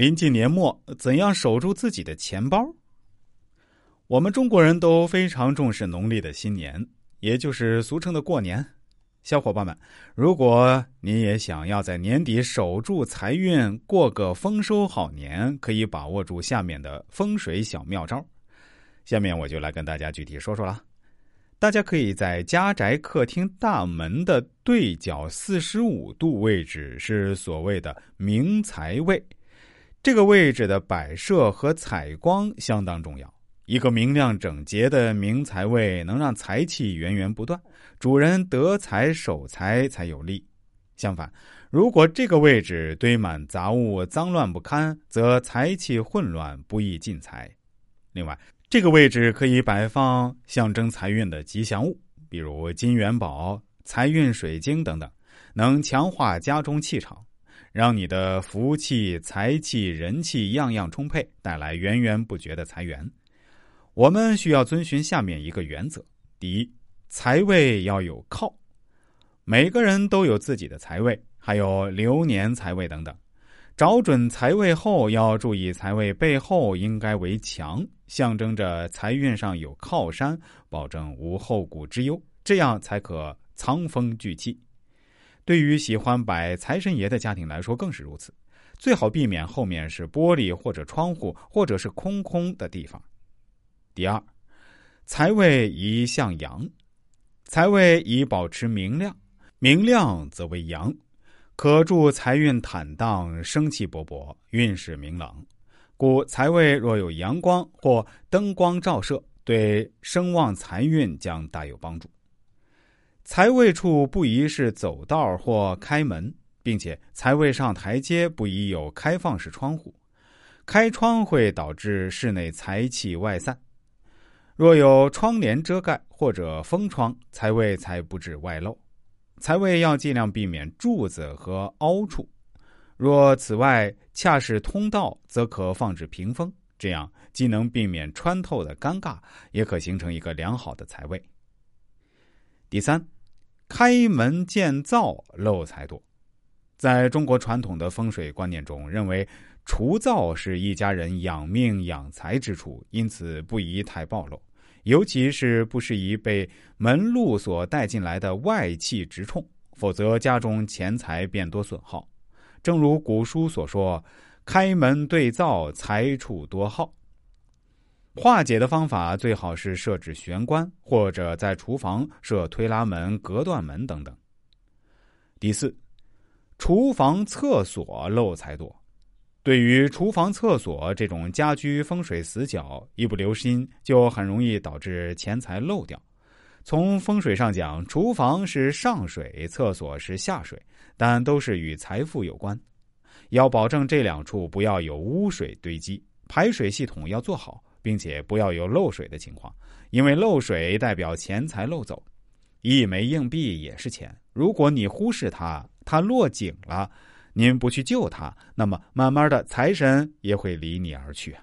临近年末，怎样守住自己的钱包？我们中国人都非常重视农历的新年，也就是俗称的过年。小伙伴们，如果你也想要在年底守住财运，过个丰收好年，可以把握住下面的风水小妙招。下面我就来跟大家具体说说了。大家可以在家宅客厅大门的对角四十五度位置，是所谓的明财位。这个位置的摆设和采光相当重要。一个明亮整洁的明财位能让财气源源不断，主人得财守财才有利。相反，如果这个位置堆满杂物、脏乱不堪，则财气混乱，不易进财。另外，这个位置可以摆放象征财运的吉祥物，比如金元宝、财运水晶等等，能强化家中气场。让你的福气、财气、人气样样充沛，带来源源不绝的财源。我们需要遵循下面一个原则：第一，财位要有靠。每个人都有自己的财位，还有流年财位等等。找准财位后，要注意财位背后应该为墙，象征着财运上有靠山，保证无后顾之忧，这样才可藏风聚气。对于喜欢摆财神爷的家庭来说更是如此，最好避免后面是玻璃或者窗户，或者是空空的地方。第二，财位宜向阳，财位宜保持明亮，明亮则为阳，可助财运坦荡，生气勃勃，运势明朗。故财位若有阳光或灯光照射，对声望财运将大有帮助。财位处不宜是走道或开门，并且财位上台阶不宜有开放式窗户，开窗会导致室内财气外散。若有窗帘遮盖或者封窗，财位才不致外露。财位要尽量避免柱子和凹处，若此外恰是通道，则可放置屏风，这样既能避免穿透的尴尬，也可形成一个良好的财位。第三。开门见灶漏财多，在中国传统的风水观念中，认为除灶是一家人养命养财之处，因此不宜太暴露，尤其是不适宜被门路所带进来的外气直冲，否则家中钱财便多损耗。正如古书所说：“开门对灶，财处多耗。”化解的方法最好是设置玄关，或者在厨房设推拉门、隔断门等等。第四，厨房、厕所漏财多。对于厨房、厕所这种家居风水死角，一不留心就很容易导致钱财漏掉。从风水上讲，厨房是上水，厕所是下水，但都是与财富有关。要保证这两处不要有污水堆积，排水系统要做好。并且不要有漏水的情况，因为漏水代表钱财漏走。一枚硬币也是钱，如果你忽视它，它落井了，您不去救它，那么慢慢的财神也会离你而去。